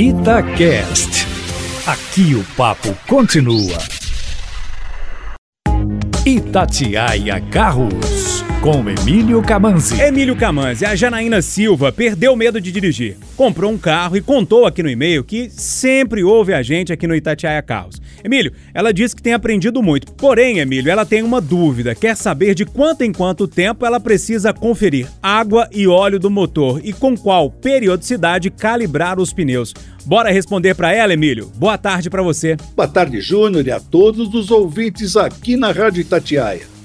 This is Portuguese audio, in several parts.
Itacast. Aqui o papo continua. Itatiaia Carros, com Emílio Camanzi. Emílio Camanzi, a Janaína Silva perdeu medo de dirigir. Comprou um carro e contou aqui no e-mail que sempre ouve a gente aqui no Itatiaia Carros. Emílio, ela disse que tem aprendido muito. Porém, Emílio, ela tem uma dúvida. Quer saber de quanto em quanto tempo ela precisa conferir água e óleo do motor e com qual periodicidade calibrar os pneus. Bora responder para ela, Emílio. Boa tarde para você. Boa tarde, Júnior, e a todos os ouvintes aqui na Rádio Itatiaia.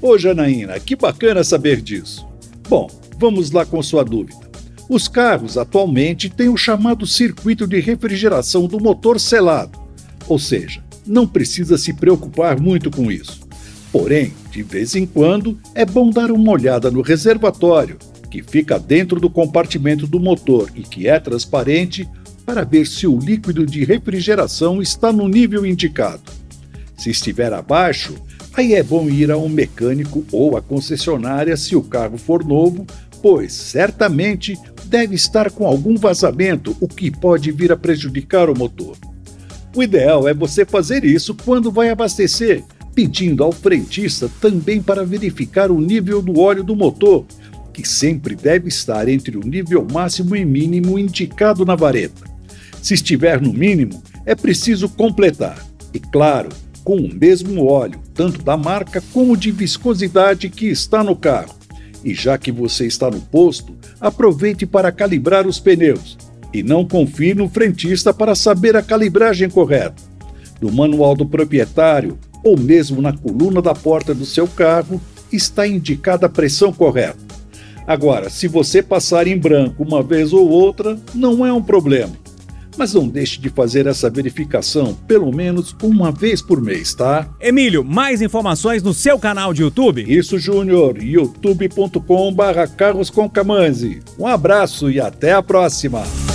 Ô, Janaína, que bacana saber disso. Bom, vamos lá com sua dúvida. Os carros atualmente têm o chamado circuito de refrigeração do motor selado, ou seja, não precisa se preocupar muito com isso. Porém, de vez em quando, é bom dar uma olhada no reservatório, que fica dentro do compartimento do motor e que é transparente para ver se o líquido de refrigeração está no nível indicado. Se estiver abaixo, aí é bom ir a um mecânico ou à concessionária se o carro for novo, pois certamente deve estar com algum vazamento, o que pode vir a prejudicar o motor. O ideal é você fazer isso quando vai abastecer, pedindo ao frentista também para verificar o nível do óleo do motor, que sempre deve estar entre o nível máximo e mínimo indicado na vareta. Se estiver no mínimo, é preciso completar. E claro, com o mesmo óleo, tanto da marca como de viscosidade que está no carro. E já que você está no posto, aproveite para calibrar os pneus. E não confie no frentista para saber a calibragem correta. No manual do proprietário ou mesmo na coluna da porta do seu carro está indicada a pressão correta. Agora, se você passar em branco uma vez ou outra, não é um problema mas não deixe de fazer essa verificação pelo menos uma vez por mês, tá? Emílio, mais informações no seu canal de YouTube? Isso, Júnior, youtube.com/carrosconcamanzi. Um abraço e até a próxima.